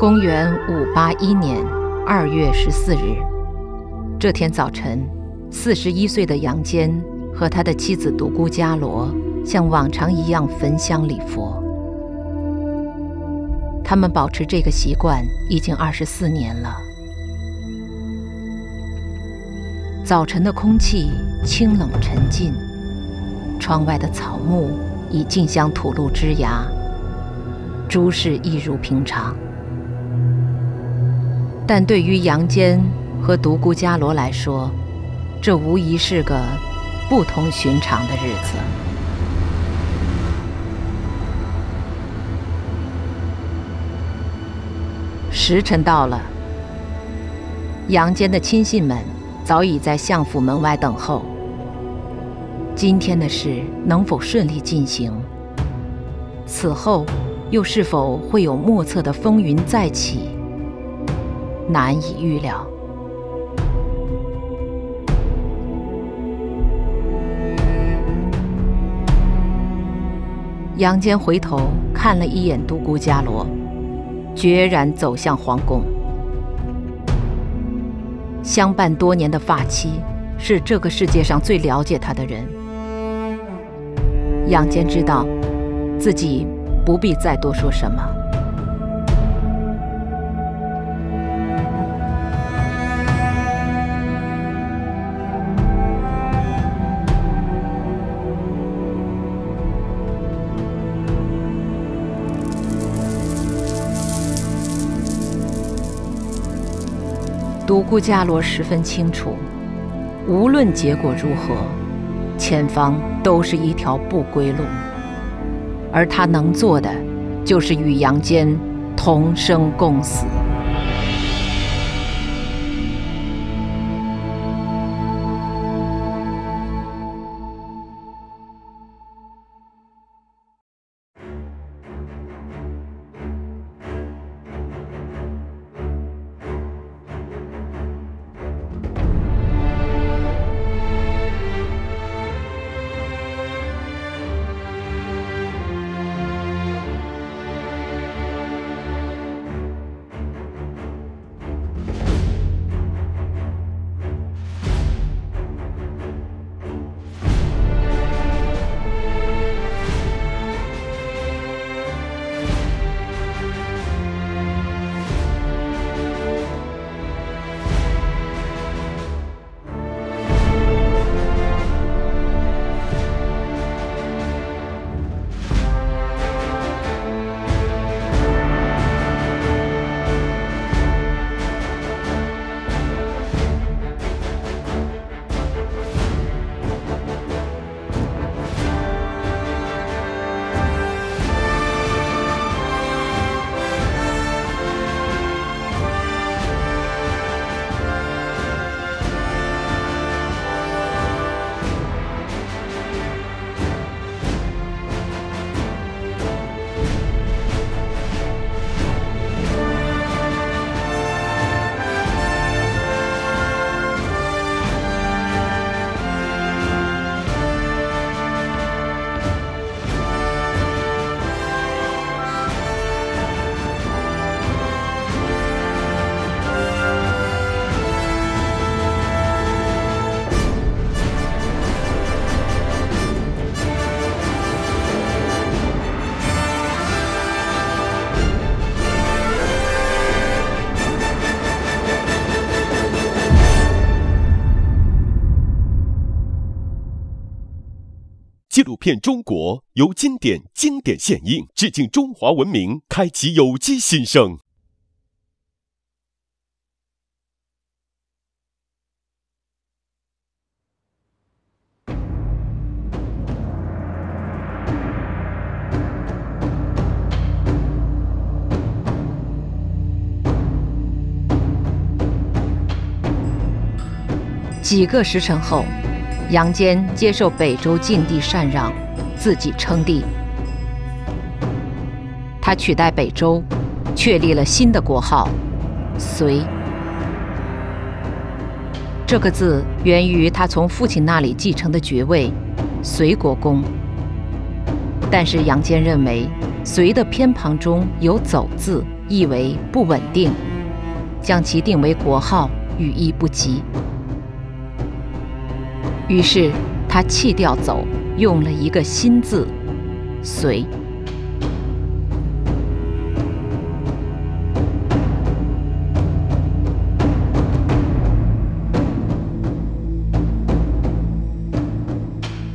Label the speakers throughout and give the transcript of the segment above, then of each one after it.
Speaker 1: 公元五八一年二月十四日，这天早晨，四十一岁的杨坚和他的妻子独孤伽罗像往常一样焚香礼佛。他们保持这个习惯已经二十四年了。早晨的空气清冷沉静，窗外的草木已竞相吐露枝芽，诸事一如平常。但对于杨坚和独孤伽罗来说，这无疑是个不同寻常的日子。时辰到了，杨坚的亲信们早已在相府门外等候。今天的事能否顺利进行？此后又是否会有莫测的风云再起？难以预料。杨坚回头看了一眼独孤伽罗，决然走向皇宫。相伴多年的发妻是这个世界上最了解他的人。杨坚知道，自己不必再多说什么。独孤伽罗十分清楚，无论结果如何，前方都是一条不归路，而他能做的，就是与杨坚同生共死。
Speaker 2: 片《中国》由经典经典献映，致敬中华文明，开启有机新生。
Speaker 1: 几个时辰后。杨坚接受北周晋帝禅让，自己称帝。他取代北周，确立了新的国号——隋。这个字源于他从父亲那里继承的爵位——隋国公。但是杨坚认为，隋的偏旁中有“走”字，意为不稳定，将其定为国号，语意不吉。于是他弃掉“走”，用了一个新字，“随”。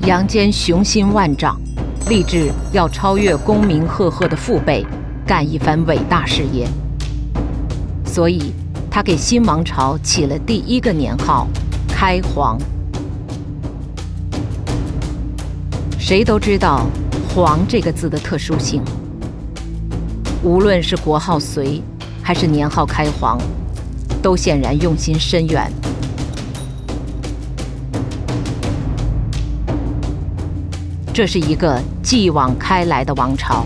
Speaker 1: 杨坚雄心万丈，立志要超越功名赫赫的父辈，干一番伟大事业。所以，他给新王朝起了第一个年号“开皇”。谁都知道“皇”这个字的特殊性，无论是国号“隋”，还是年号“开皇”，都显然用心深远。这是一个继往开来的王朝，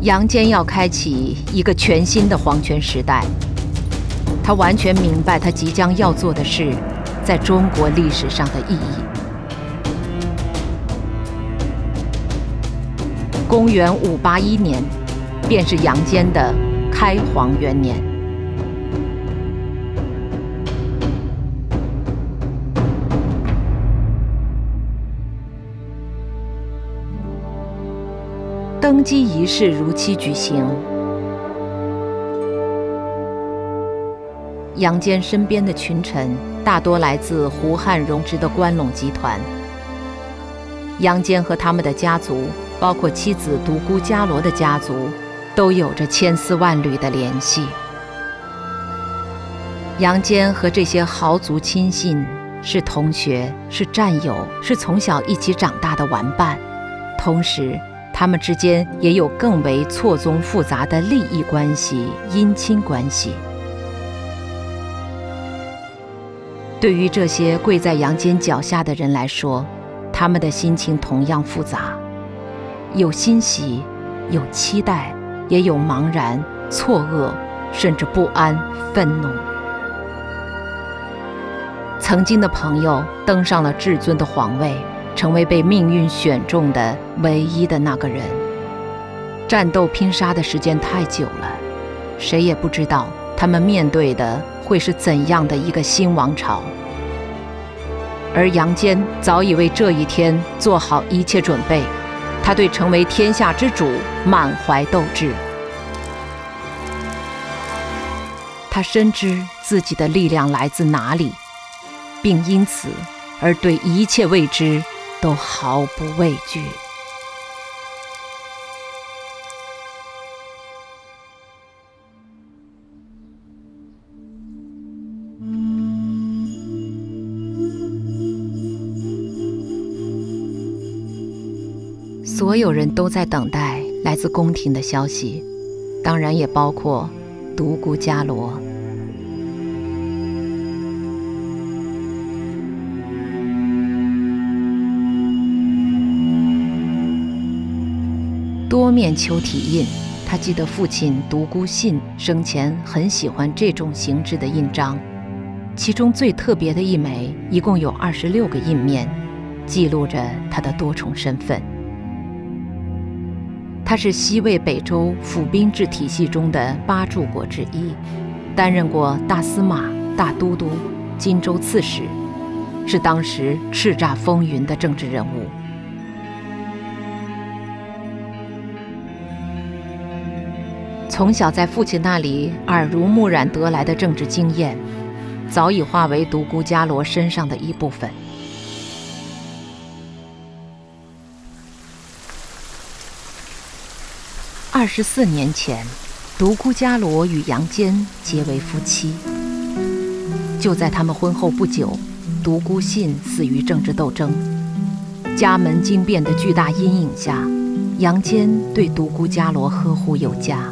Speaker 1: 杨坚要开启一个全新的皇权时代。他完全明白他即将要做的事，在中国历史上的意义。公元五八一年，便是杨坚的开皇元年。登基仪式如期举行。杨坚身边的群臣大多来自胡汉荣植的关陇集团。杨坚和他们的家族，包括妻子独孤伽罗的家族，都有着千丝万缕的联系。杨坚和这些豪族亲信是同学，是战友，是从小一起长大的玩伴，同时。他们之间也有更为错综复杂的利益关系、姻亲关系。对于这些跪在杨坚脚下的人来说，他们的心情同样复杂，有欣喜，有期待，也有茫然、错愕，甚至不安、愤怒。曾经的朋友登上了至尊的皇位。成为被命运选中的唯一的那个人。战斗拼杀的时间太久了，谁也不知道他们面对的会是怎样的一个新王朝。而杨坚早已为这一天做好一切准备，他对成为天下之主满怀斗志。他深知自己的力量来自哪里，并因此而对一切未知。都毫不畏惧。所有人都在等待来自宫廷的消息，当然也包括独孤伽罗。多面球体印，他记得父亲独孤信生前很喜欢这种形制的印章，其中最特别的一枚，一共有二十六个印面，记录着他的多重身份。他是西魏北周府兵制体系中的八柱国之一，担任过大司马、大都督、荆州刺史，是当时叱咤风云的政治人物。从小在父亲那里耳濡目染得来的政治经验，早已化为独孤伽罗身上的一部分。二十四年前，独孤伽罗与杨坚结为夫妻。就在他们婚后不久，独孤信死于政治斗争。家门惊变的巨大阴影下，杨坚对独孤伽罗呵护有加。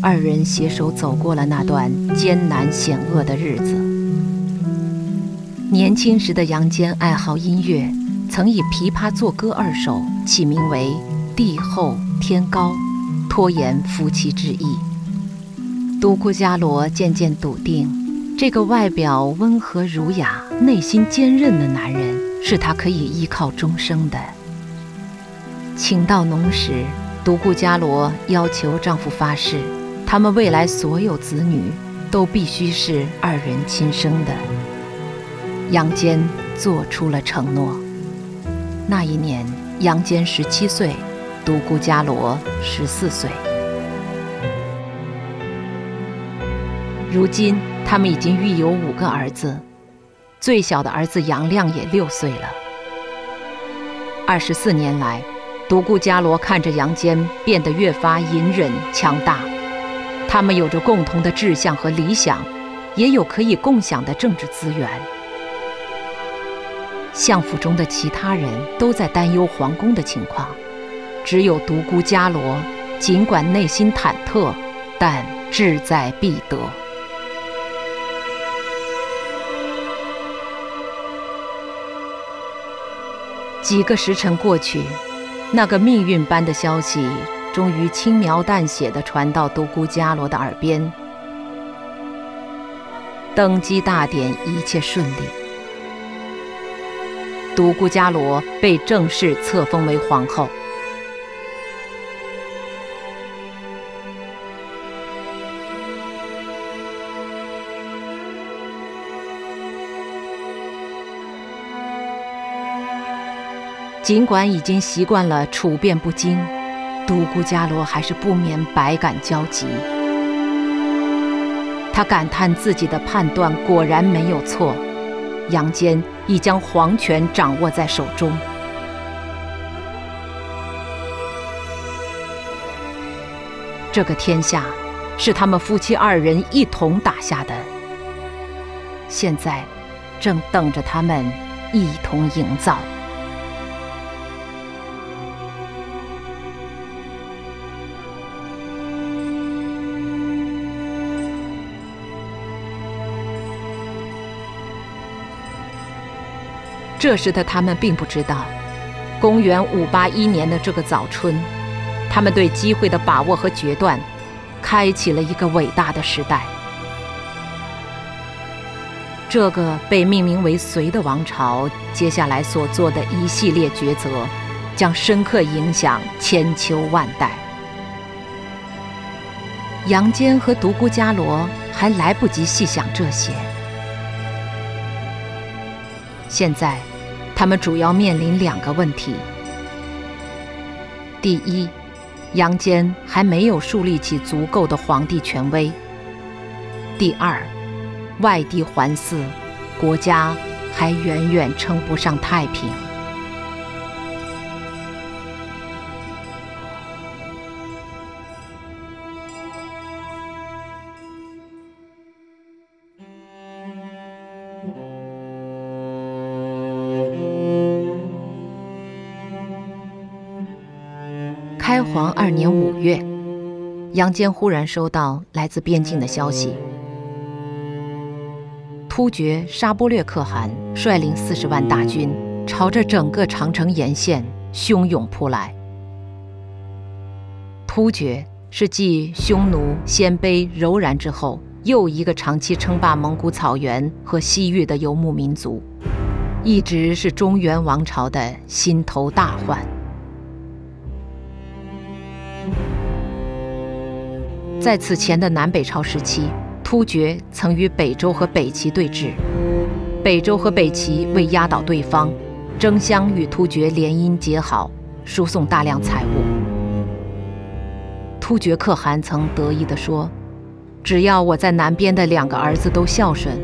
Speaker 1: 二人携手走过了那段艰难险恶的日子。年轻时的杨坚爱好音乐，曾以琵琶作歌二首，起名为“地厚天高”，拖延夫妻之意。独孤伽罗渐渐笃定，这个外表温和儒雅、内心坚韧的男人，是他可以依靠终生的。情到浓时，独孤伽罗要求丈夫发誓。他们未来所有子女都必须是二人亲生的。杨坚做出了承诺。那一年，杨坚十七岁，独孤伽罗十四岁。如今，他们已经育有五个儿子，最小的儿子杨亮也六岁了。二十四年来，独孤伽罗看着杨坚变得越发隐忍强大。他们有着共同的志向和理想，也有可以共享的政治资源。相府中的其他人都在担忧皇宫的情况，只有独孤伽罗，尽管内心忐忑，但志在必得。几个时辰过去，那个命运般的消息终于轻描淡写地传到独孤伽罗的耳边：登基大典一切顺利，独孤伽罗被正式册封为皇后。尽管已经习惯了处变不惊，独孤伽罗还是不免百感交集。他感叹自己的判断果然没有错，杨坚已将皇权掌握在手中。这个天下是他们夫妻二人一同打下的，现在正等着他们一同营造。这时的他们并不知道，公元五八一年的这个早春，他们对机会的把握和决断，开启了一个伟大的时代。这个被命名为隋的王朝，接下来所做的一系列抉择，将深刻影响千秋万代。杨坚和独孤伽罗还来不及细想这些，现在。他们主要面临两个问题：第一，杨坚还没有树立起足够的皇帝权威；第二，外敌环伺，国家还远远称不上太平。皇二年五月，杨坚忽然收到来自边境的消息：突厥沙波略可汗率领四十万大军，朝着整个长城沿线汹涌扑来。突厥是继匈奴、鲜卑、柔然之后，又一个长期称霸蒙古草原和西域的游牧民族，一直是中原王朝的心头大患。在此前的南北朝时期，突厥曾与北周和北齐对峙，北周和北齐为压倒对方，争相与突厥联姻结好，输送大量财物。突厥可汗曾得意地说：“只要我在南边的两个儿子都孝顺，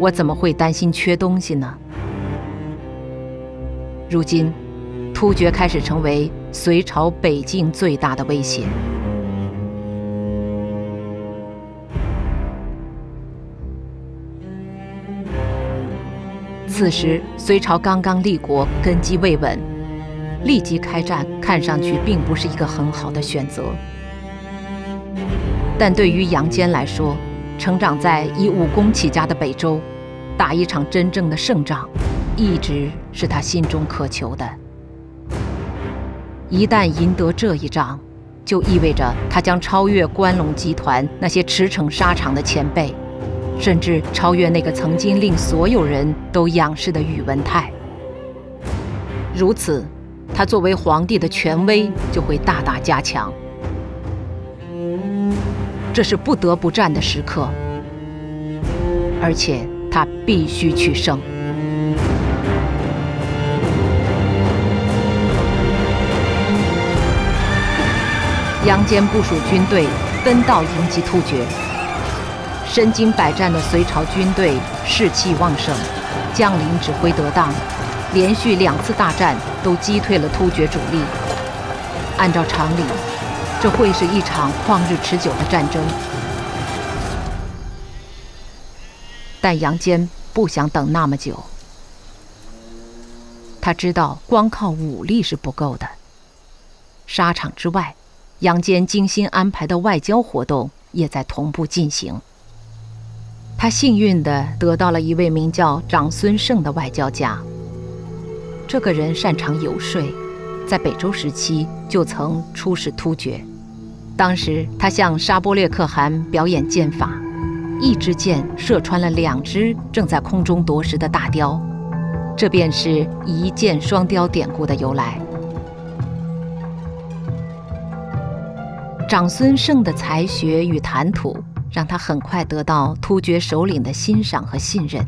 Speaker 1: 我怎么会担心缺东西呢？”如今，突厥开始成为隋朝北境最大的威胁。此时，隋朝刚刚立国，根基未稳，立即开战看上去并不是一个很好的选择。但对于杨坚来说，成长在以武功起家的北周，打一场真正的胜仗，一直是他心中渴求的。一旦赢得这一仗，就意味着他将超越关陇集团那些驰骋沙场的前辈。甚至超越那个曾经令所有人都仰视的宇文泰。如此，他作为皇帝的权威就会大大加强。这是不得不战的时刻，而且他必须取胜。杨坚部署军队分道迎击突厥。身经百战的隋朝军队士气旺盛，将领指挥得当，连续两次大战都击退了突厥主力。按照常理，这会是一场旷日持久的战争。但杨坚不想等那么久，他知道光靠武力是不够的。沙场之外，杨坚精心安排的外交活动也在同步进行。他幸运地得到了一位名叫长孙晟的外交家。这个人擅长游说，在北周时期就曾出使突厥。当时他向沙波略可汗表演剑法，一支箭射穿了两只正在空中夺食的大雕，这便是一箭双雕典故的由来。长孙晟的才学与谈吐。让他很快得到突厥首领的欣赏和信任。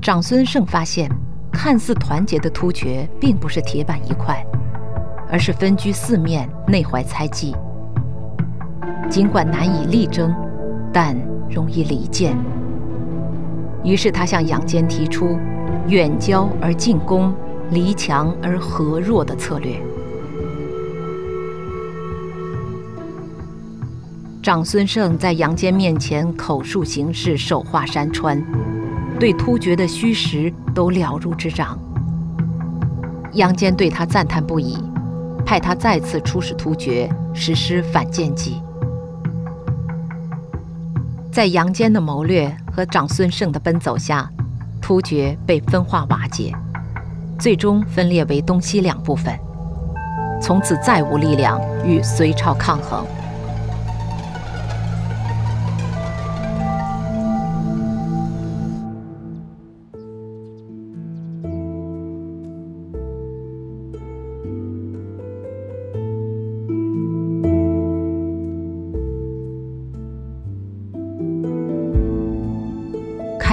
Speaker 1: 长孙晟发现，看似团结的突厥并不是铁板一块，而是分居四面，内怀猜忌。尽管难以力争，但容易离间。于是他向杨坚提出“远交而近攻，离强而和弱”的策略。长孙晟在杨坚面前口述形势，手画山川，对突厥的虚实都了如指掌。杨坚对他赞叹不已，派他再次出使突厥，实施反间计。在杨坚的谋略和长孙晟的奔走下，突厥被分化瓦解，最终分裂为东西两部分，从此再无力量与隋朝抗衡。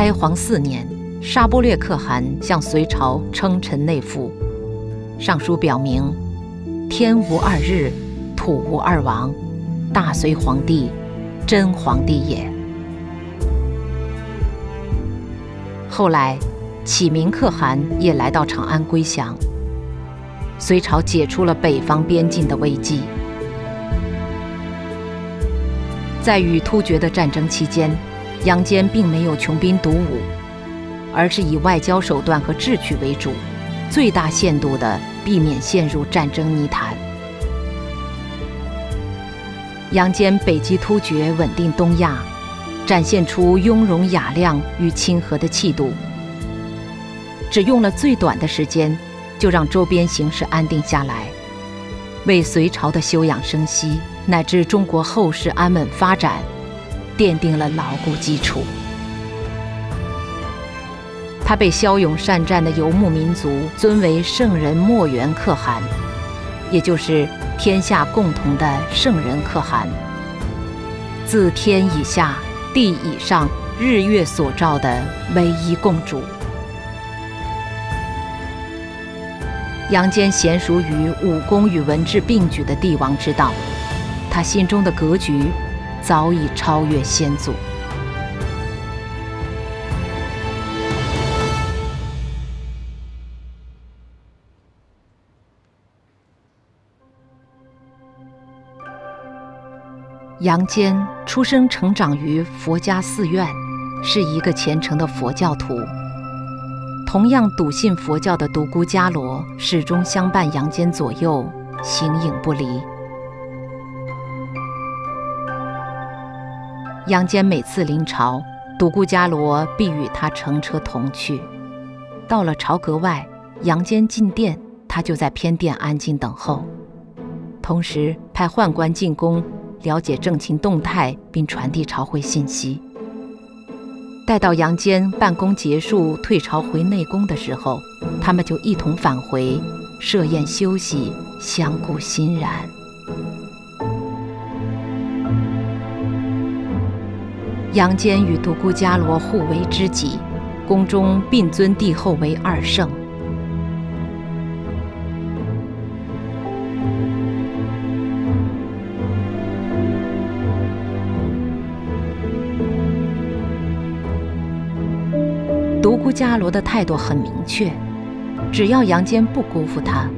Speaker 1: 开皇四年，沙波略可汗向隋朝称臣内附，上书表明：“天无二日，土无二王，大隋皇帝，真皇帝也。”后来，启明可汗也来到长安归降，隋朝解除了北方边境的危机。在与突厥的战争期间。杨坚并没有穷兵黩武，而是以外交手段和智取为主，最大限度地避免陷入战争泥潭。杨坚北击突厥，稳定东亚，展现出雍容雅量与亲和的气度。只用了最短的时间，就让周边形势安定下来，为隋朝的休养生息乃至中国后世安稳发展。奠定了牢固基础。他被骁勇善战的游牧民族尊为圣人墨元可汗，也就是天下共同的圣人可汗，自天以下、地以上、日月所照的唯一共主。杨坚娴熟于武功与文治并举的帝王之道，他心中的格局。早已超越先祖。杨坚出生成长于佛家寺院，是一个虔诚的佛教徒。同样笃信佛教的独孤伽罗始终相伴杨坚左右，形影不离。杨坚每次临朝，独孤伽罗必与他乘车同去。到了朝阁外，杨坚进殿，他就在偏殿安静等候，同时派宦官进宫了解政情动态，并传递朝会信息。待到杨坚办公结束，退朝回内宫的时候，他们就一同返回，设宴休息，相顾欣然。杨坚与独孤伽罗互为知己，宫中并尊帝后为二圣。独孤伽罗的态度很明确，只要杨坚不辜负他，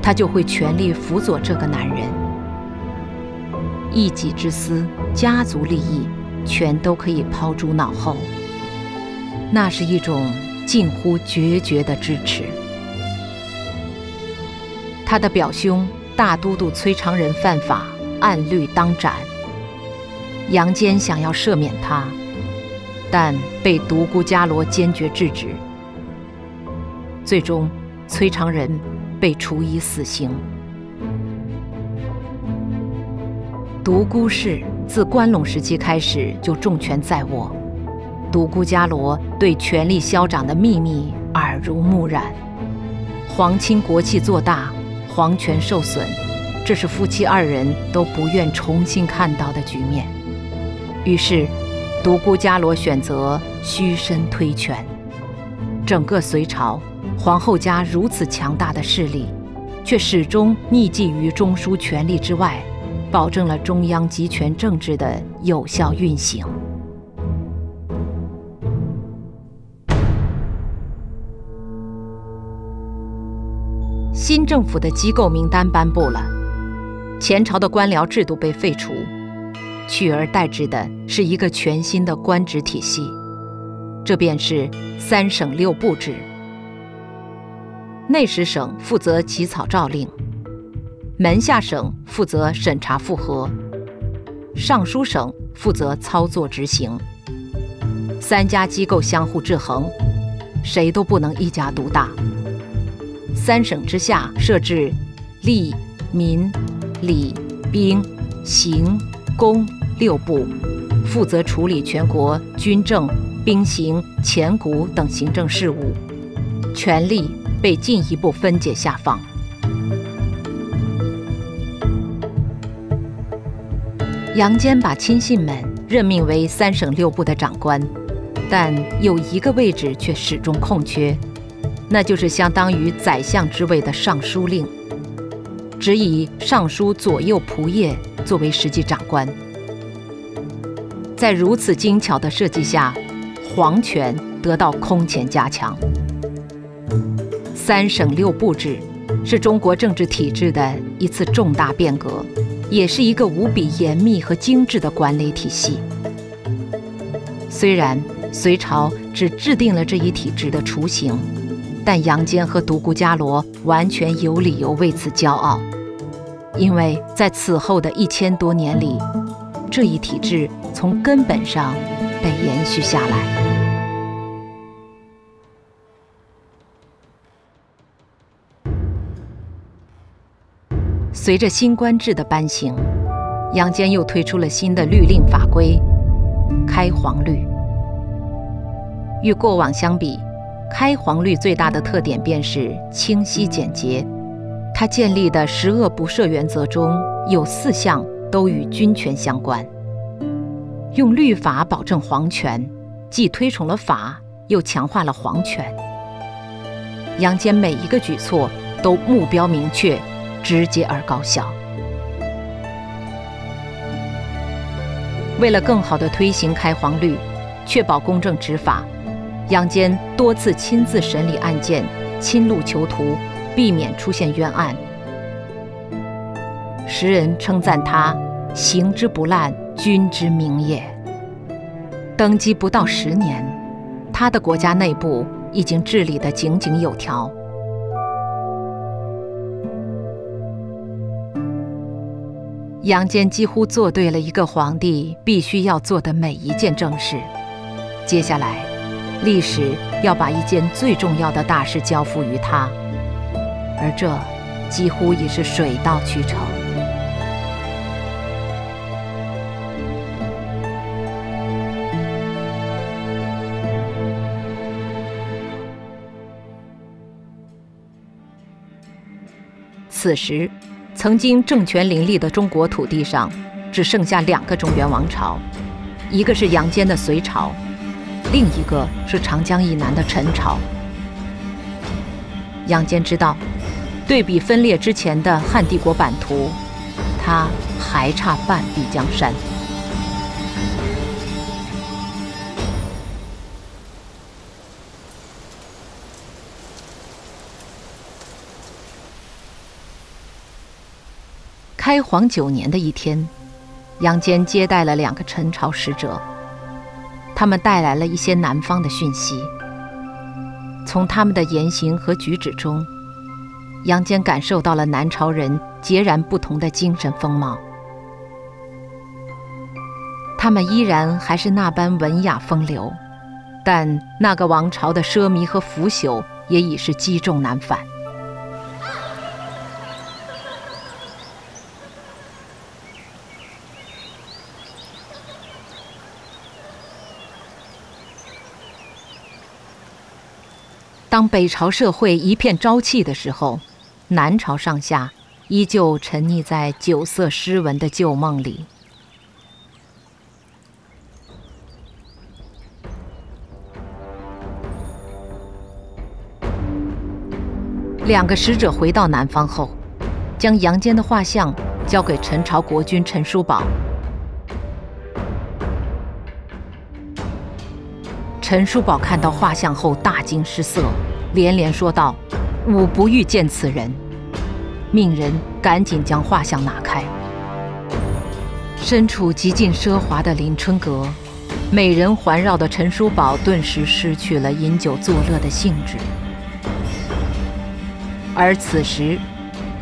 Speaker 1: 他就会全力辅佐这个男人。一己之私、家族利益，全都可以抛诸脑后。那是一种近乎决绝的支持。他的表兄大都督崔长仁犯法，按律当斩。杨坚想要赦免他。但被独孤伽罗坚决制止，最终崔长仁被处以死刑。独孤氏自关陇时期开始就重权在握，独孤伽罗对权力消长的秘密耳濡目染，皇亲国戚做大，皇权受损，这是夫妻二人都不愿重新看到的局面。于是。独孤伽罗选择虚身推权，整个隋朝，皇后家如此强大的势力，却始终匿迹于中枢权力之外，保证了中央集权政治的有效运行。新政府的机构名单颁布了，前朝的官僚制度被废除。取而代之的是一个全新的官职体系，这便是三省六部制。内史省负责起草诏令，门下省负责审查复核，尚书省负责操作执行。三家机构相互制衡，谁都不能一家独大。三省之下设置吏、民、礼、兵、刑、工。六部负责处理全国军政、兵刑、钱谷等行政事务，权力被进一步分解下放。杨坚把亲信们任命为三省六部的长官，但有一个位置却始终空缺，那就是相当于宰相之位的尚书令，只以尚书左右仆射作为实际长官。在如此精巧的设计下，皇权得到空前加强。三省六部制是中国政治体制的一次重大变革，也是一个无比严密和精致的管理体系。虽然隋朝只制定了这一体制的雏形，但杨坚和独孤伽罗完全有理由为此骄傲，因为在此后的一千多年里。这一体制从根本上被延续下来。随着新官制的颁行，杨坚又推出了新的律令法规——开皇律。与过往相比，开皇律最大的特点便是清晰简洁。它建立的十恶不赦原则中有四项。都与军权相关，用律法保证皇权，既推崇了法，又强化了皇权。杨坚每一个举措都目标明确、直接而高效。为了更好地推行开皇律，确保公正执法，杨坚多次亲自审理案件，亲录囚徒，避免出现冤案。时人称赞他“行之不滥，君之明也”。登基不到十年，他的国家内部已经治理得井井有条。杨坚几乎做对了一个皇帝必须要做的每一件正事。接下来，历史要把一件最重要的大事交付于他，而这几乎已是水到渠成。此时，曾经政权林立的中国土地上，只剩下两个中原王朝，一个是杨坚的隋朝，另一个是长江以南的陈朝。杨坚知道，对比分裂之前的汉帝国版图，他还差半壁江山。开皇九年的一天，杨坚接待了两个陈朝使者，他们带来了一些南方的讯息。从他们的言行和举止中，杨坚感受到了南朝人截然不同的精神风貌。他们依然还是那般文雅风流，但那个王朝的奢靡和腐朽也已是积重难返。当北朝社会一片朝气的时候，南朝上下依旧沉溺在酒色诗文的旧梦里。两个使者回到南方后，将杨坚的画像交给陈朝国君陈叔宝。陈叔宝看到画像后大惊失色，连连说道：“吾不欲见此人。”命人赶紧将画像拿开。身处极尽奢华的临春阁，美人环绕的陈叔宝顿时失去了饮酒作乐的兴致。而此时，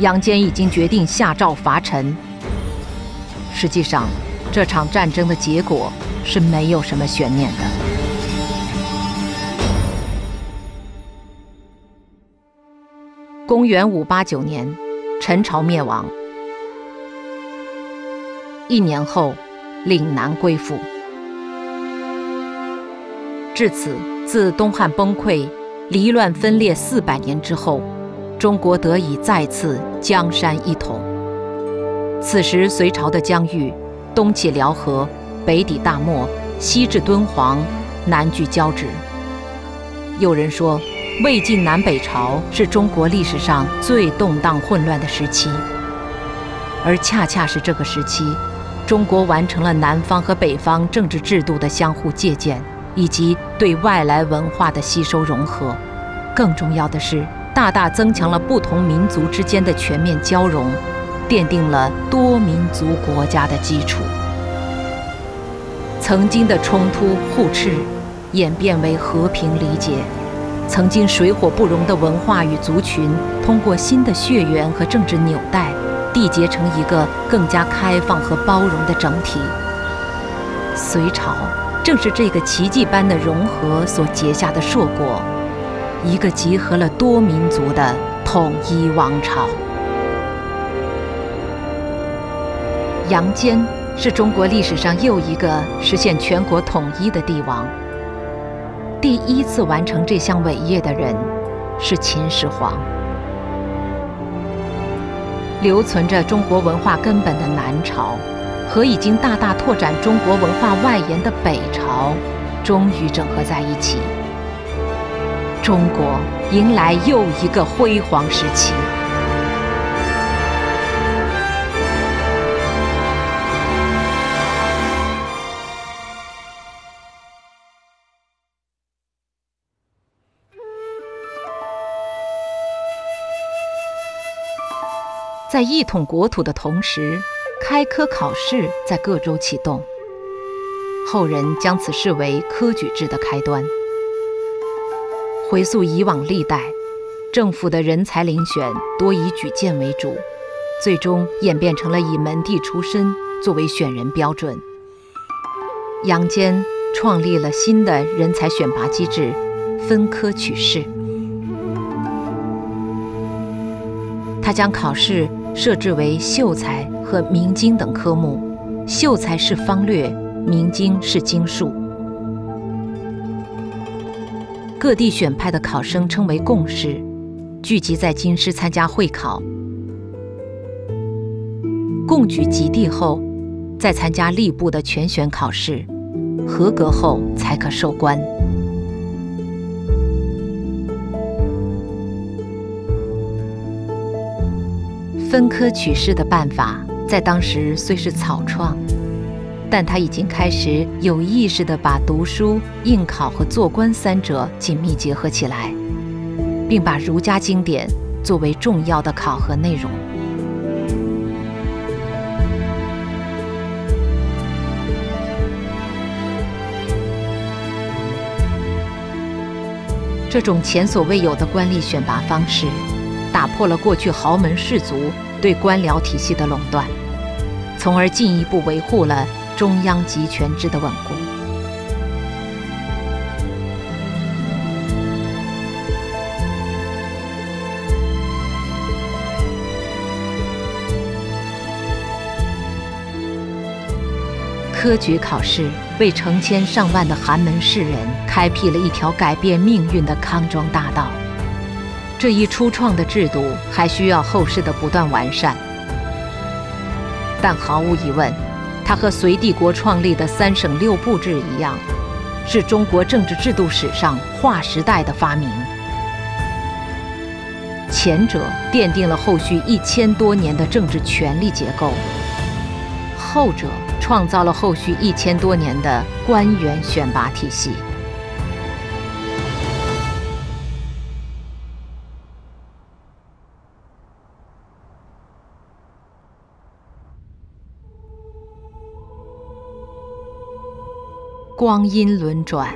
Speaker 1: 杨坚已经决定下诏伐陈。实际上，这场战争的结果是没有什么悬念的。公元五八九年，陈朝灭亡。一年后，岭南归附。至此，自东汉崩溃、离乱分裂四百年之后，中国得以再次江山一统。此时，隋朝的疆域，东起辽河，北抵大漠，西至敦煌，南据交趾。有人说。魏晋南北朝是中国历史上最动荡混乱的时期，而恰恰是这个时期，中国完成了南方和北方政治制度的相互借鉴，以及对外来文化的吸收融合。更重要的是，大大增强了不同民族之间的全面交融，奠定了多民族国家的基础。曾经的冲突互斥，演变为和平理解。曾经水火不容的文化与族群，通过新的血缘和政治纽带，缔结成一个更加开放和包容的整体。隋朝正是这个奇迹般的融合所结下的硕果，一个集合了多民族的统一王朝。杨坚是中国历史上又一个实现全国统一的帝王。第一次完成这项伟业的人是秦始皇。留存着中国文化根本的南朝，和已经大大拓展中国文化外延的北朝，终于整合在一起。中国迎来又一个辉煌时期。在一统国土的同时，开科考试在各州启动。后人将此视为科举制的开端。回溯以往历代，政府的人才遴选多以举荐为主，最终演变成了以门第出身作为选人标准。杨坚创立了新的人才选拔机制——分科取士。他将考试。设置为秀才和明经等科目，秀才是方略，明经是经术。各地选派的考生称为贡士，聚集在京师参加会考。贡举及第后，再参加吏部的全选考试，合格后才可授官。分科取士的办法在当时虽是草创，但他已经开始有意识地把读书、应考和做官三者紧密结合起来，并把儒家经典作为重要的考核内容。这种前所未有的官吏选拔方式。打破了过去豪门士族对官僚体系的垄断，从而进一步维护了中央集权制的稳固。科举考试为成千上万的寒门士人开辟了一条改变命运的康庄大道。这一初创的制度还需要后世的不断完善，但毫无疑问，它和隋帝国创立的三省六部制一样，是中国政治制度史上划时代的发明。前者奠定了后续一千多年的政治权力结构，后者创造了后续一千多年的官员选拔体系。光阴轮转，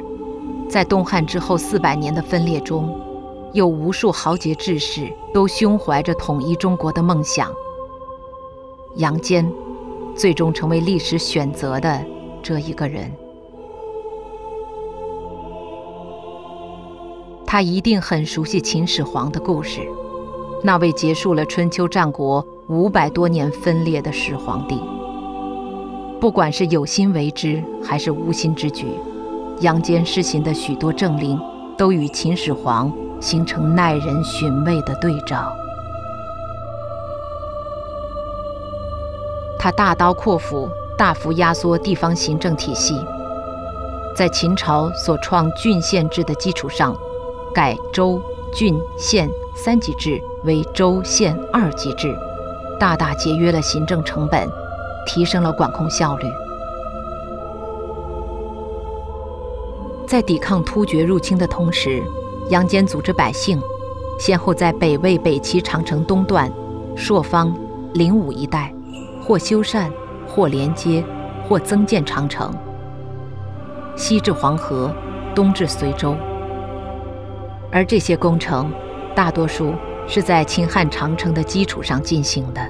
Speaker 1: 在东汉之后四百年的分裂中，有无数豪杰志士都胸怀着统一中国的梦想。杨坚，最终成为历史选择的这一个人。他一定很熟悉秦始皇的故事，那位结束了春秋战国五百多年分裂的始皇帝。不管是有心为之还是无心之举，杨坚施行的许多政令都与秦始皇形成耐人寻味的对照。他大刀阔斧，大幅压缩地方行政体系，在秦朝所创郡县制的基础上，改州、郡、县三级制为州、县二级制，大大节约了行政成本。提升了管控效率。在抵抗突厥入侵的同时，杨坚组织百姓，先后在北魏北齐长城东段、朔方、灵武一带，或修缮，或连接，或增建长城，西至黄河，东至随州。而这些工程，大多数是在秦汉长城的基础上进行的。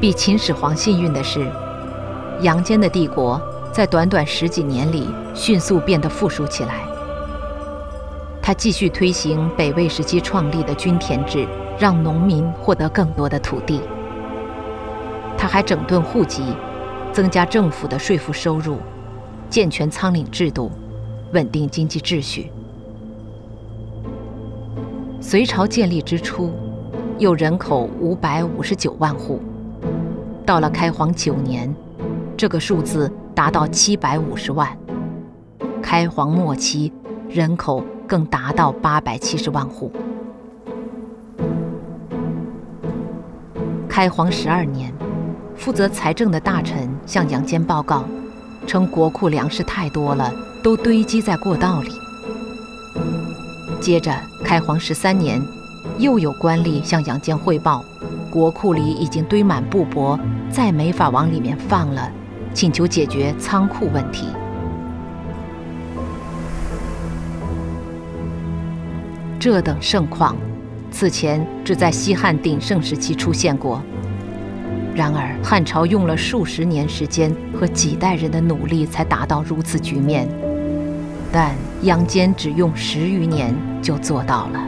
Speaker 1: 比秦始皇幸运的是，杨坚的帝国在短短十几年里迅速变得富庶起来。他继续推行北魏时期创立的均田制，让农民获得更多的土地。他还整顿户籍，增加政府的税赋收入，健全仓廪制度，稳定经济秩序。隋朝建立之初，有人口五百五十九万户。到了开皇九年，这个数字达到七百五十万。开皇末期，人口更达到八百七十万户。开皇十二年，负责财政的大臣向杨坚报告，称国库粮食太多了，都堆积在过道里。接着，开皇十三年，又有官吏向杨坚汇报。国库里已经堆满布帛，再没法往里面放了，请求解决仓库问题。这等盛况，此前只在西汉鼎盛时期出现过。然而汉朝用了数十年时间和几代人的努力才达到如此局面，但杨坚只用十余年就做到了。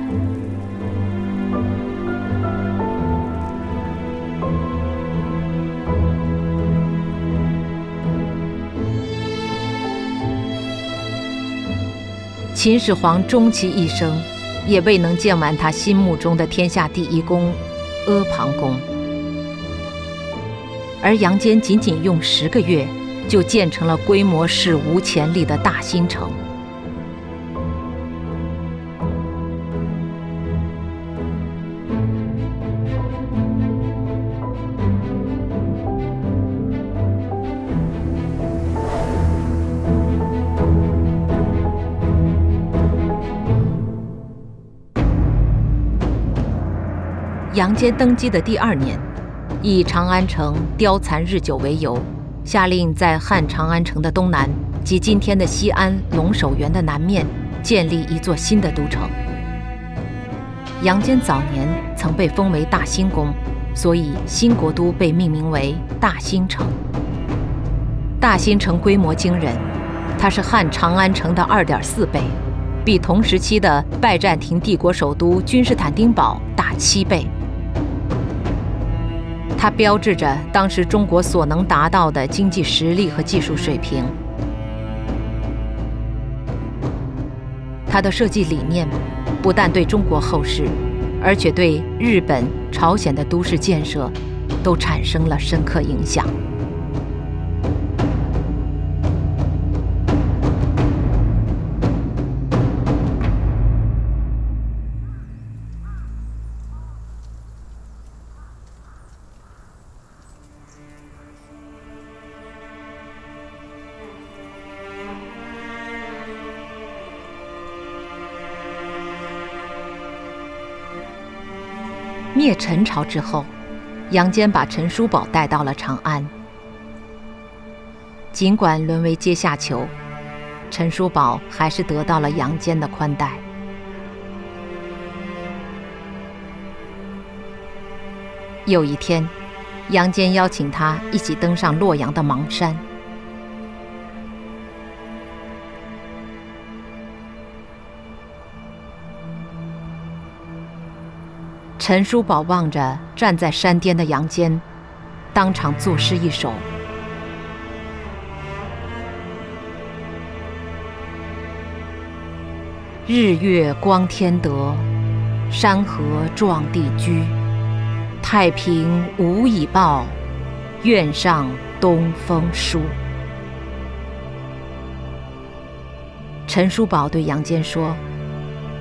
Speaker 1: 秦始皇终其一生，也未能建完他心目中的天下第一宫——阿房宫。而杨坚仅仅用十个月，就建成了规模史无前例的大新城。杨坚登基的第二年，以长安城凋残日久为由，下令在汉长安城的东南及今天的西安龙首原的南面建立一座新的都城。杨坚早年曾被封为大兴公，所以新国都被命名为大兴城。大兴城规模惊人，它是汉长安城的二点四倍，比同时期的拜占庭帝国首都君士坦丁堡大七倍。它标志着当时中国所能达到的经济实力和技术水平。它的设计理念不但对中国后世，而且对日本、朝鲜的都市建设都产生了深刻影响。灭陈朝之后，杨坚把陈叔宝带到了长安。尽管沦为阶下囚，陈叔宝还是得到了杨坚的宽待。有一天，杨坚邀请他一起登上洛阳的邙山。陈叔宝望着站在山巅的杨坚，当场作诗一首：“日月光天德，山河壮地居。太平无以报，愿上东风书。”陈叔宝对杨坚说：“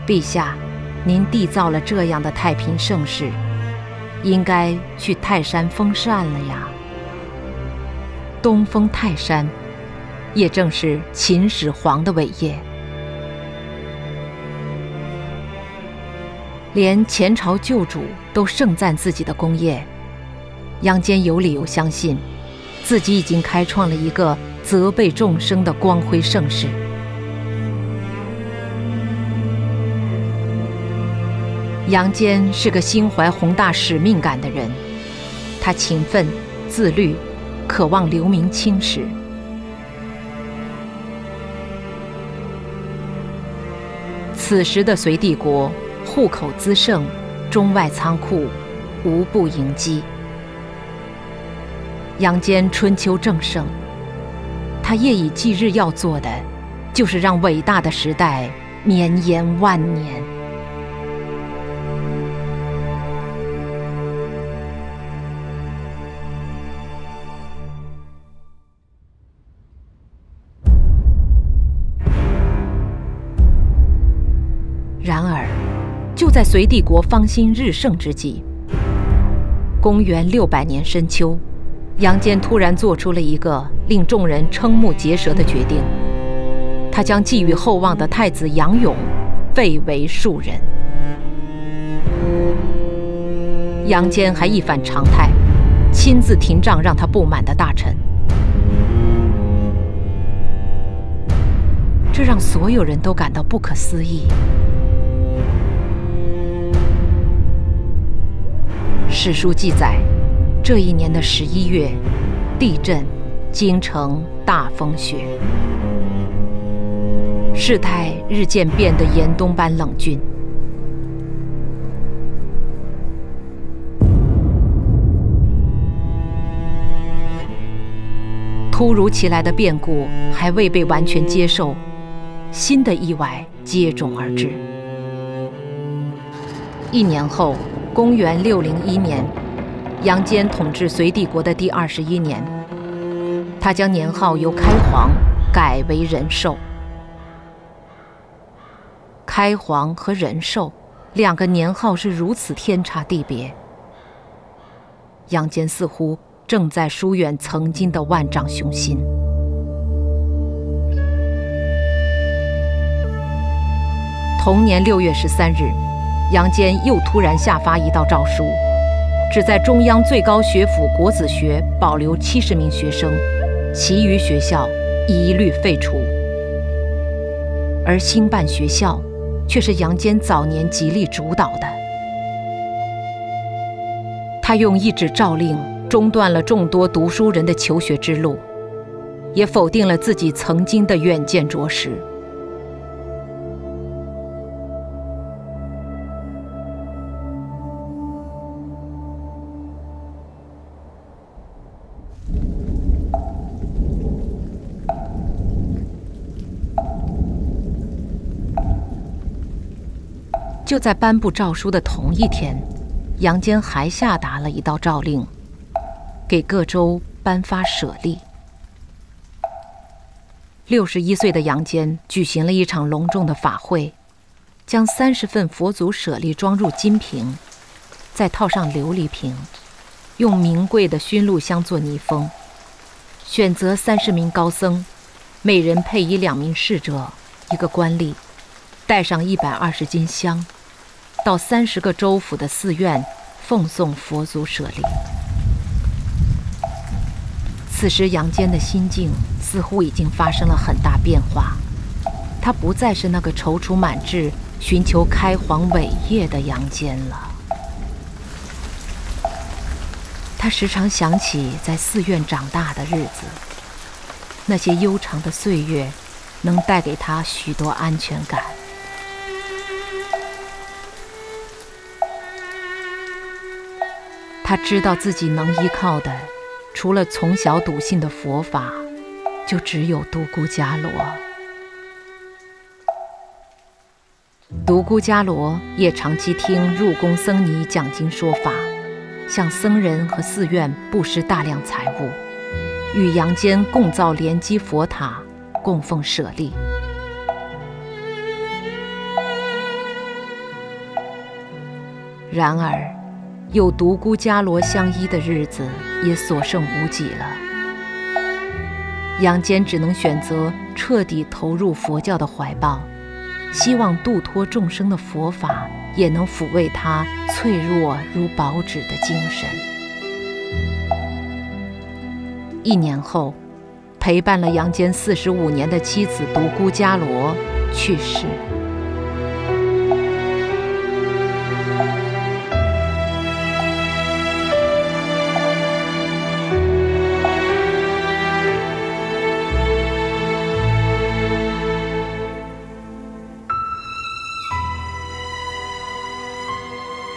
Speaker 1: 陛下。”您缔造了这样的太平盛世，应该去泰山封禅了呀。东封泰山，也正是秦始皇的伟业。连前朝旧主都盛赞自己的功业，杨坚有理由相信，自己已经开创了一个泽被众生的光辉盛世。杨坚是个心怀宏大使命感的人，他勤奋、自律，渴望留名青史。此时的隋帝国，户口滋盛，中外仓库无不迎击。杨坚春秋正盛，他夜以继日要做的，就是让伟大的时代绵延万年。在隋帝国方兴日盛之际，公元六百年深秋，杨坚突然做出了一个令众人瞠目结舌的决定：他将寄予厚望的太子杨勇废为庶人。杨坚还一反常态，亲自廷杖让他不满的大臣，这让所有人都感到不可思议。史书记载，这一年的十一月，地震，京城大风雪，事态日渐变得严冬般冷峻。突如其来的变故还未被完全接受，新的意外接踵而至。一年后。公元六零一年，杨坚统治隋帝国的第二十一年，他将年号由开皇改为仁寿。开皇和仁寿两个年号是如此天差地别，杨坚似乎正在疏远曾经的万丈雄心。同年六月十三日，杨坚又突然下发一道诏书，只在中央最高学府国子学保留七十名学生，其余学校一律废除。而兴办学校，却是杨坚早年极力主导的。他用一纸诏令中断了众多读书人的求学之路，也否定了自己曾经的远见卓识。就在颁布诏书的同一天，杨坚还下达了一道诏令，给各州颁发舍利。六十一岁的杨坚举行了一场隆重的法会，将三十份佛祖舍利装入金瓶，再套上琉璃瓶，用名贵的熏鹿香做泥封，选择三十名高僧，每人配以两名侍者，一个官吏，带上一百二十斤香。到三十个州府的寺院奉送佛祖舍利。此时杨坚的心境似乎已经发生了很大变化，他不再是那个踌躇满志、寻求开皇伟业的杨坚了。他时常想起在寺院长大的日子，那些悠长的岁月，能带给他许多安全感。他知道自己能依靠的，除了从小笃信的佛法，就只有独孤伽罗。独孤伽罗也长期听入宫僧尼讲经说法，向僧人和寺院布施大量财物，与杨坚共造莲基佛塔，供奉舍利。然而。有独孤伽罗相依的日子也所剩无几了，杨坚只能选择彻底投入佛教的怀抱，希望度脱众生的佛法也能抚慰他脆弱如薄纸的精神。一年后，陪伴了杨坚四十五年的妻子独孤伽罗去世。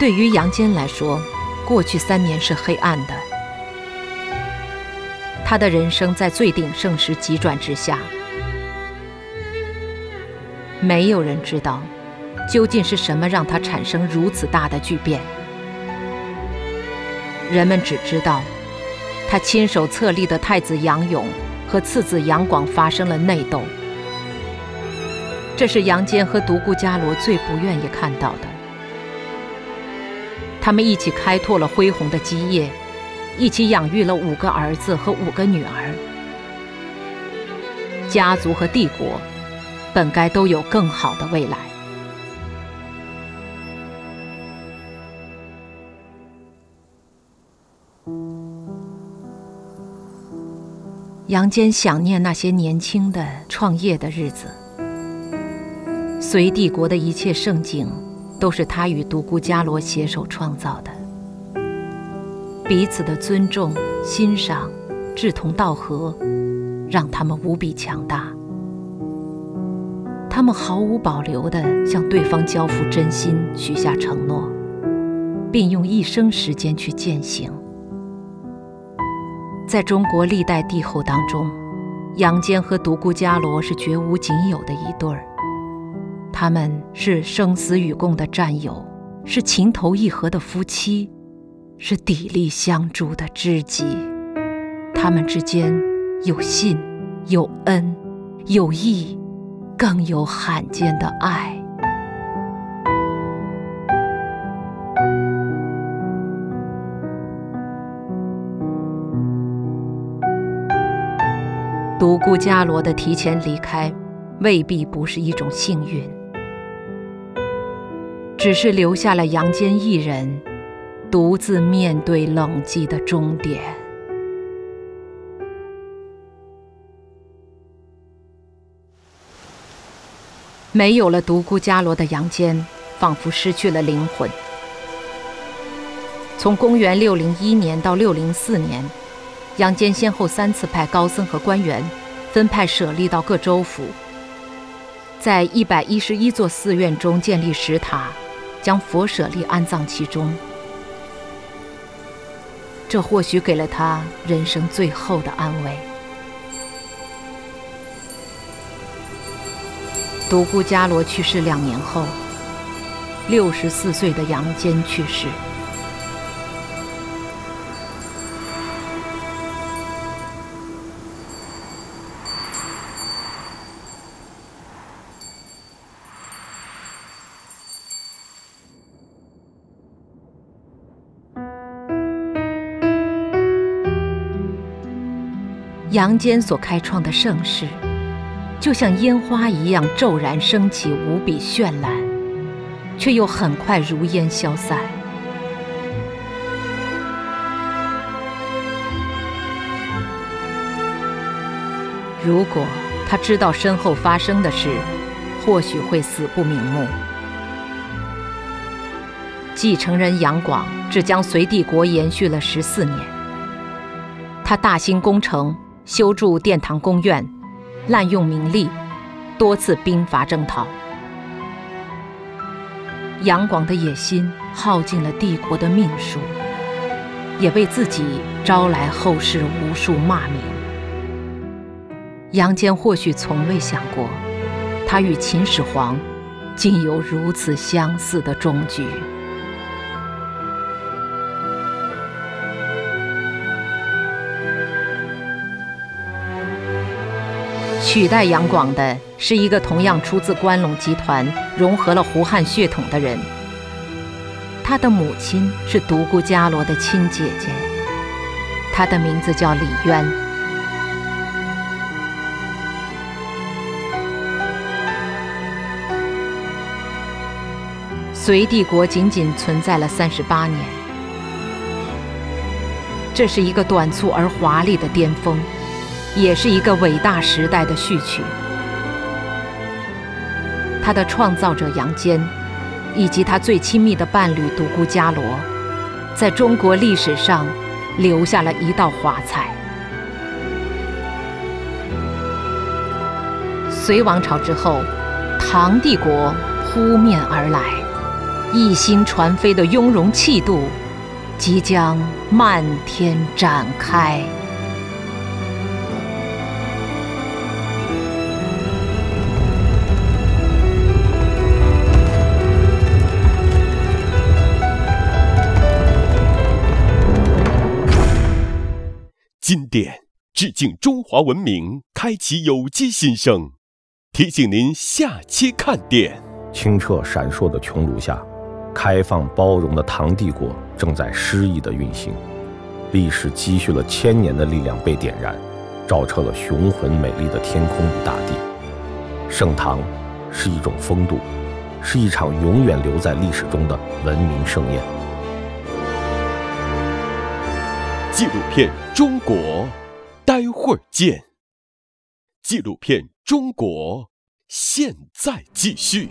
Speaker 1: 对于杨坚来说，过去三年是黑暗的。他的人生在最鼎盛时急转直下，没有人知道究竟是什么让他产生如此大的巨变。人们只知道，他亲手册立的太子杨勇和次子杨广发生了内斗，这是杨坚和独孤伽罗最不愿意看到的。他们一起开拓了恢宏的基业，一起养育了五个儿子和五个女儿。家族和帝国本该都有更好的未来。杨坚想念那些年轻的创业的日子，隋帝国的一切盛景。都是他与独孤伽罗携手创造的，彼此的尊重、欣赏、志同道合，让他们无比强大。他们毫无保留地向对方交付真心，许下承诺，并用一生时间去践行。在中国历代帝后当中，杨坚和独孤伽罗是绝无仅有的一对儿。他们是生死与共的战友，是情投意合的夫妻，是砥砺相助的知己，他们之间有信，有恩，有义，更有罕见的爱。独孤伽罗的提前离开，未必不是一种幸运，只是留下了杨坚一人，独自面对冷寂的终点。没有了独孤伽罗的杨坚，仿佛失去了灵魂。从公元六零一年到六零四年。杨坚先后三次派高僧和官员分派舍利到各州府，在一百一十一座寺院中建立石塔，将佛舍利安葬其中。这或许给了他人生最后的安慰。独孤伽罗去世两年后，六十四岁的杨坚去世。杨坚所开创的盛世，就像烟花一样骤然升起，无比绚烂，却又很快如烟消散。如果他知道身后发生的事，或许会死不瞑目。继承人杨广只将隋帝国延续了十四年，他大兴工程。修筑殿堂宫苑，滥用民力，多次兵伐征讨。杨广的野心耗尽了帝国的命数，也为自己招来后世无数骂名。杨坚或许从未想过，他与秦始皇竟有如此相似的终局。取代杨广的是一个同样出自关陇集团、融合了胡汉血统的人。他的母亲是独孤伽罗的亲姐姐，她的名字叫李渊。隋帝国仅仅存在了三十八年，这是一个短促而华丽的巅峰。也是一个伟大时代的序曲。他的创造者杨坚，以及他最亲密的伴侣独孤伽罗，在中国历史上留下了一道华彩。隋王朝之后，唐帝国扑面而来，一心传飞的雍容气度，即将漫天展开。
Speaker 2: 金典致敬中华文明，开启有机新生。提醒您下期看点：
Speaker 3: 清澈闪烁的穹庐下，开放包容的唐帝国正在诗意的运行。历史积蓄了千年的力量被点燃，照彻了雄浑美丽的天空与大地。盛唐是一种风度，是一场永远留在历史中的文明盛宴。
Speaker 2: 纪录片《中国》，待会儿见。纪录片《中国》，现在继续。